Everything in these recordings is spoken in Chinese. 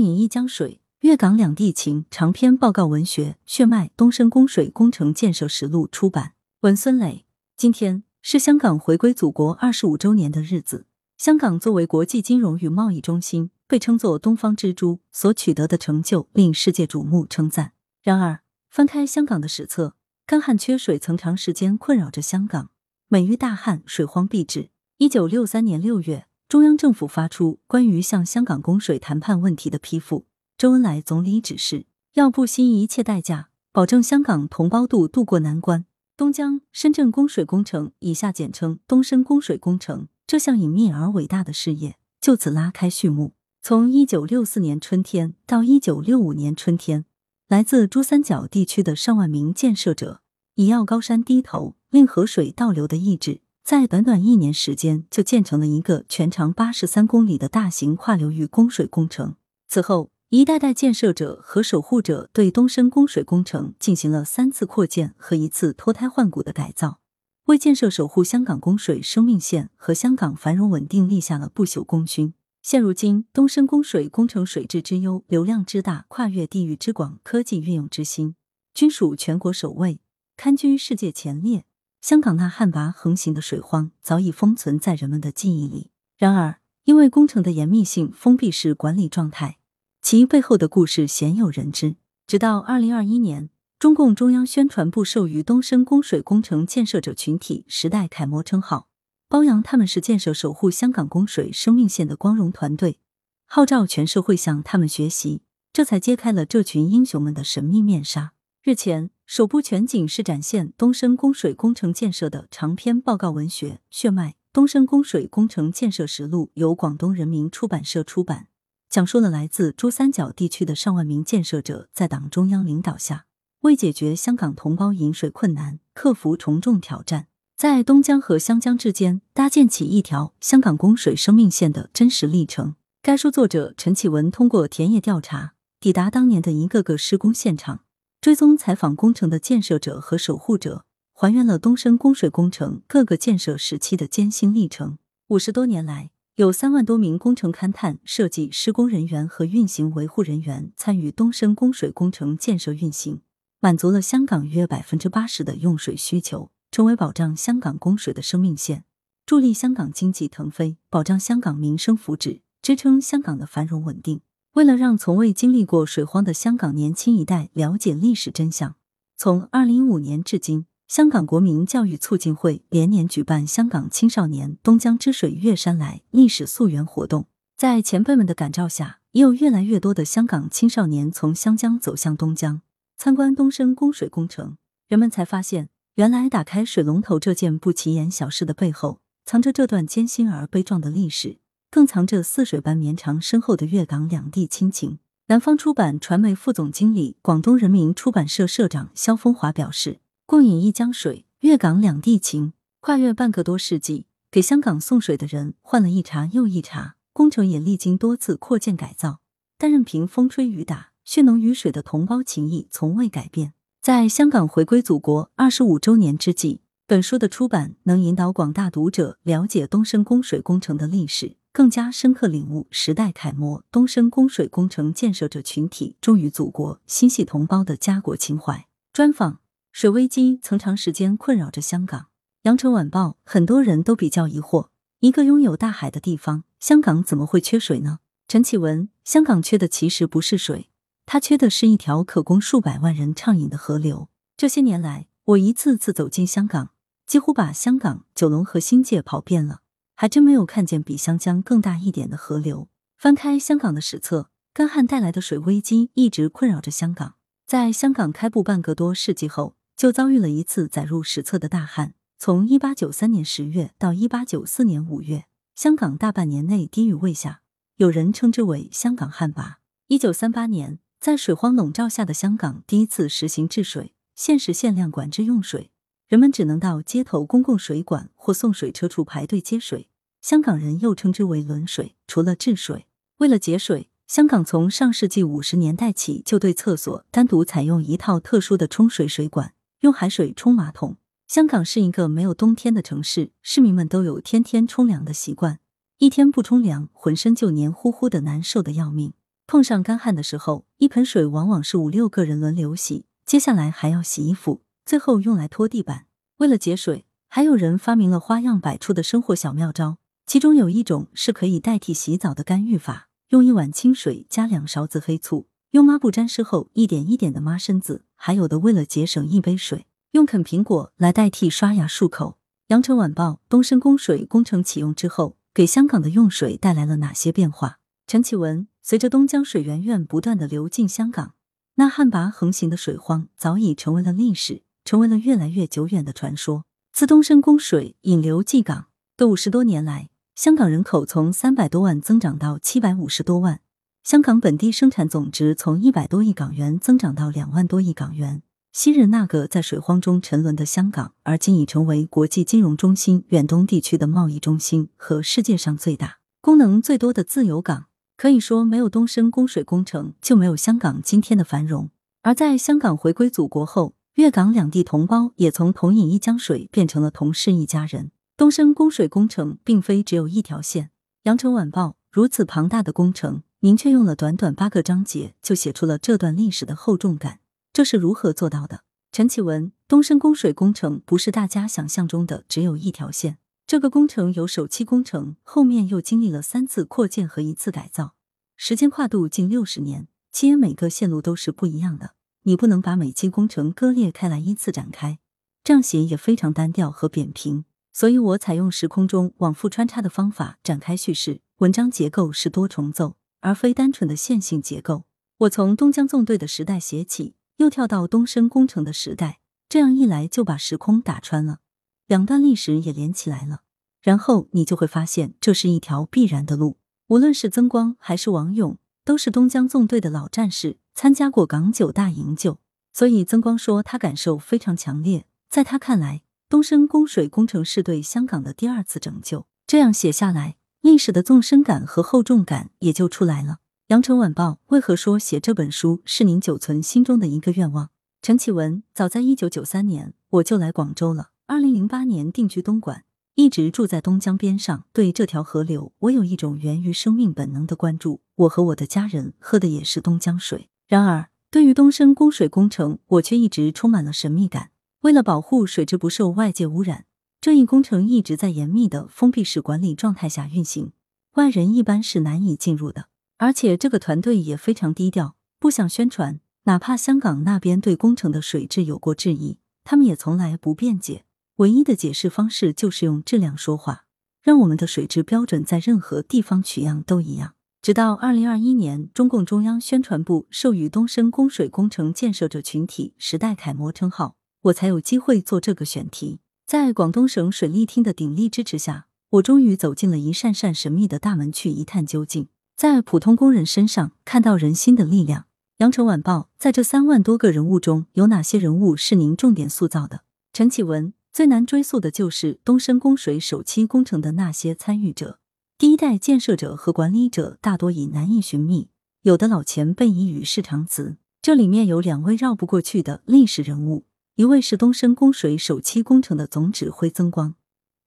饮一江水，粤港两地情长篇报告文学《血脉：东深供水工程建设实录》出版。文孙磊，今天是香港回归祖国二十五周年的日子。香港作为国际金融与贸易中心，被称作“东方之珠”，所取得的成就令世界瞩目称赞。然而，翻开香港的史册，干旱缺水曾长时间困扰着香港。每遇大旱，水荒必至。一九六三年六月。中央政府发出关于向香港供水谈判问题的批复，周恩来总理指示要不惜一切代价保证香港同胞渡渡过难关。东江深圳供水工程（以下简称东深供水工程）这项隐秘而伟大的事业就此拉开序幕。从一九六四年春天到一九六五年春天，来自珠三角地区的上万名建设者以要高山低头，令河水倒流的意志。在短短一年时间，就建成了一个全长八十三公里的大型跨流域供水工程。此后，一代代建设者和守护者对东深供水工程进行了三次扩建和一次脱胎换骨的改造，为建设守护香港供水生命线和香港繁荣稳定立下了不朽功勋。现如今，东深供水工程水质之优、流量之大、跨越地域之广、科技运用之新，均属全国首位，堪居世界前列。香港那旱魃横行的水荒早已封存在人们的记忆里。然而，因为工程的严密性、封闭式管理状态，其背后的故事鲜有人知。直到二零二一年，中共中央宣传部授予东深供水工程建设者群体“时代楷模”称号，褒扬他们是建设守护香港供水生命线的光荣团队，号召全社会向他们学习，这才揭开了这群英雄们的神秘面纱。日前。首部全景式展现东深供水工程建设的长篇报告文学《血脉：东深供水工程建设实录》由广东人民出版社出版，讲述了来自珠三角地区的上万名建设者在党中央领导下，为解决香港同胞饮水困难、克服重重挑战，在东江和湘江之间搭建起一条香港供水生命线的真实历程。该书作者陈启文通过田野调查，抵达当年的一个个施工现场。追踪采访工程的建设者和守护者，还原了东深供水工程各个建设时期的艰辛历程。五十多年来，有三万多名工程勘探、设计、施工人员和运行维护人员参与东深供水工程建设运行，满足了香港约百分之八十的用水需求，成为保障香港供水的生命线，助力香港经济腾飞，保障香港民生福祉，支撑香港的繁荣稳定。为了让从未经历过水荒的香港年轻一代了解历史真相，从二零一五年至今，香港国民教育促进会连年举办香港青少年“东江之水越山来”历史溯源活动。在前辈们的感召下，也有越来越多的香港青少年从湘江走向东江，参观东深供水工程。人们才发现，原来打开水龙头这件不起眼小事的背后，藏着这段艰辛而悲壮的历史。更藏着似水般绵长深厚的粤港两地亲情。南方出版传媒副总经理、广东人民出版社社长肖风华表示：“共饮一江水，粤港两地情。跨越半个多世纪，给香港送水的人换了一茬又一茬，工程也历经多次扩建改造，但任凭风吹雨打，血浓于水的同胞情谊从未改变。在香港回归祖国二十五周年之际，本书的出版能引导广大读者了解东深供水工程的历史。”更加深刻领悟时代楷模东深供水工程建设者群体忠于祖国、心系同胞的家国情怀。专访：水危机曾长时间困扰着香港。羊城晚报：很多人都比较疑惑，一个拥有大海的地方，香港怎么会缺水呢？陈启文：香港缺的其实不是水，它缺的是一条可供数百万人畅饮的河流。这些年来，我一次次走进香港，几乎把香港、九龙和新界跑遍了。还真没有看见比湘江更大一点的河流。翻开香港的史册，干旱带来的水危机一直困扰着香港。在香港开埠半个多世纪后，就遭遇了一次载入史册的大旱。从一八九三年十月到一八九四年五月，香港大半年内滴雨未下，有人称之为“香港旱魃”。一九三八年，在水荒笼罩下的香港第一次实行治水，限时限量管制用水，人们只能到街头公共水管或送水车处排队接水。香港人又称之为轮水。除了治水，为了节水，香港从上世纪五十年代起就对厕所单独采用一套特殊的冲水水管，用海水冲马桶。香港是一个没有冬天的城市，市民们都有天天冲凉的习惯，一天不冲凉，浑身就黏糊糊的，难受的要命。碰上干旱的时候，一盆水往往是五六个人轮流洗，接下来还要洗衣服，最后用来拖地板。为了节水，还有人发明了花样百出的生活小妙招，其中有一种是可以代替洗澡的干预法：用一碗清水加两勺子黑醋，用抹布沾湿后一点一点的抹身子；还有的为了节省一杯水，用啃苹果来代替刷牙漱口。羊城晚报：东深供水工程启用之后，给香港的用水带来了哪些变化？陈启文：随着东江水源源不断的流进香港，那旱魃横行的水荒早已成为了历史，成为了越来越久远的传说。自东深供水引流济港的五十多年来，香港人口从三百多万增长到七百五十多万，香港本地生产总值从一百多亿港元增长到两万多亿港元。昔日那个在水荒中沉沦的香港，而今已成为国际金融中心、远东地区的贸易中心和世界上最大、功能最多的自由港。可以说，没有东深供水工程，就没有香港今天的繁荣。而在香港回归祖国后，粤港两地同胞也从同饮一江水变成了同是一家人。东深供水工程并非只有一条线。羊城晚报如此庞大的工程，您却用了短短八个章节就写出了这段历史的厚重感，这是如何做到的？陈启文，东深供水工程不是大家想象中的只有一条线。这个工程有首期工程，后面又经历了三次扩建和一次改造，时间跨度近六十年，其每个线路都是不一样的。你不能把每期工程割裂开来依次展开，这样写也非常单调和扁平。所以我采用时空中往复穿插的方法展开叙事，文章结构是多重奏，而非单纯的线性结构。我从东江纵队的时代写起，又跳到东深工程的时代，这样一来就把时空打穿了。两段历史也连起来了，然后你就会发现这是一条必然的路。无论是曾光还是王勇，都是东江纵队的老战士，参加过港九大营救，所以曾光说他感受非常强烈。在他看来，东深供水工程是对香港的第二次拯救。这样写下来，历史的纵深感和厚重感也就出来了。羊城晚报为何说写这本书是您久存心中的一个愿望？陈启文，早在一九九三年我就来广州了。二零零八年定居东莞，一直住在东江边上。对这条河流，我有一种源于生命本能的关注。我和我的家人喝的也是东江水。然而，对于东深供水工程，我却一直充满了神秘感。为了保护水质不受外界污染，这一工程一直在严密的封闭式管理状态下运行，外人一般是难以进入的。而且，这个团队也非常低调，不想宣传。哪怕香港那边对工程的水质有过质疑，他们也从来不辩解。唯一的解释方式就是用质量说话，让我们的水质标准在任何地方取样都一样。直到二零二一年，中共中央宣传部授予东深供水工程建设者群体“时代楷模”称号，我才有机会做这个选题。在广东省水利厅的鼎力支持下，我终于走进了一扇扇神秘的大门，去一探究竟，在普通工人身上看到人心的力量。羊城晚报，在这三万多个人物中，有哪些人物是您重点塑造的？陈启文。最难追溯的就是东深供水首期工程的那些参与者，第一代建设者和管理者大多已难以寻觅，有的老前辈已与世长辞。这里面有两位绕不过去的历史人物，一位是东深供水首期工程的总指挥曾光，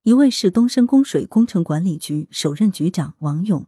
一位是东深供水工程管理局首任局长王勇。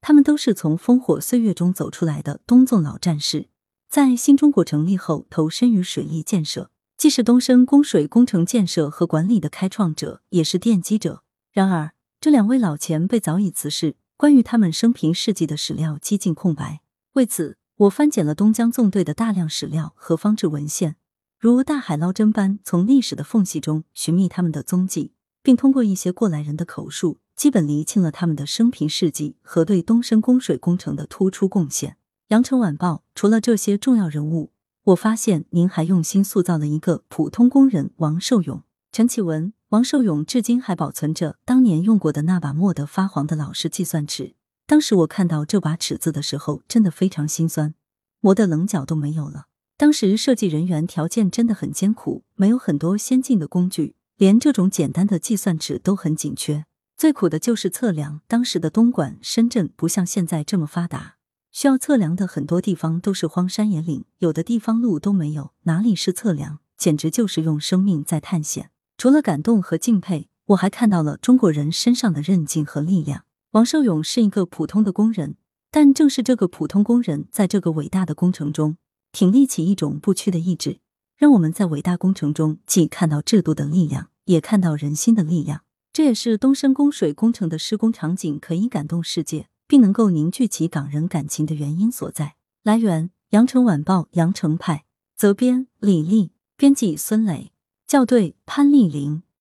他们都是从烽火岁月中走出来的东纵老战士，在新中国成立后投身于水利建设。既是东深供水工程建设和管理的开创者，也是奠基者。然而，这两位老前辈早已辞世，关于他们生平事迹的史料几近空白。为此，我翻检了东江纵队的大量史料和方志文献，如大海捞针般从历史的缝隙中寻觅他们的踪迹，并通过一些过来人的口述，基本厘清了他们的生平事迹和对东深供水工程的突出贡献。羊城晚报除了这些重要人物。我发现您还用心塑造了一个普通工人王寿勇。陈启文，王寿勇至今还保存着当年用过的那把磨得发黄的老式计算尺。当时我看到这把尺子的时候，真的非常心酸，磨的棱角都没有了。当时设计人员条件真的很艰苦，没有很多先进的工具，连这种简单的计算尺都很紧缺。最苦的就是测量。当时的东莞、深圳不像现在这么发达。需要测量的很多地方都是荒山野岭，有的地方路都没有，哪里是测量，简直就是用生命在探险。除了感动和敬佩，我还看到了中国人身上的韧劲和力量。王寿勇是一个普通的工人，但正是这个普通工人，在这个伟大的工程中，挺立起一种不屈的意志，让我们在伟大工程中既看到制度的力量，也看到人心的力量。这也是东深供水工程的施工场景可以感动世界，并能够凝聚起港人感情的原因所在。来源：羊城晚报羊城派，责编：李丽，编辑：孙磊，校对：潘丽玲。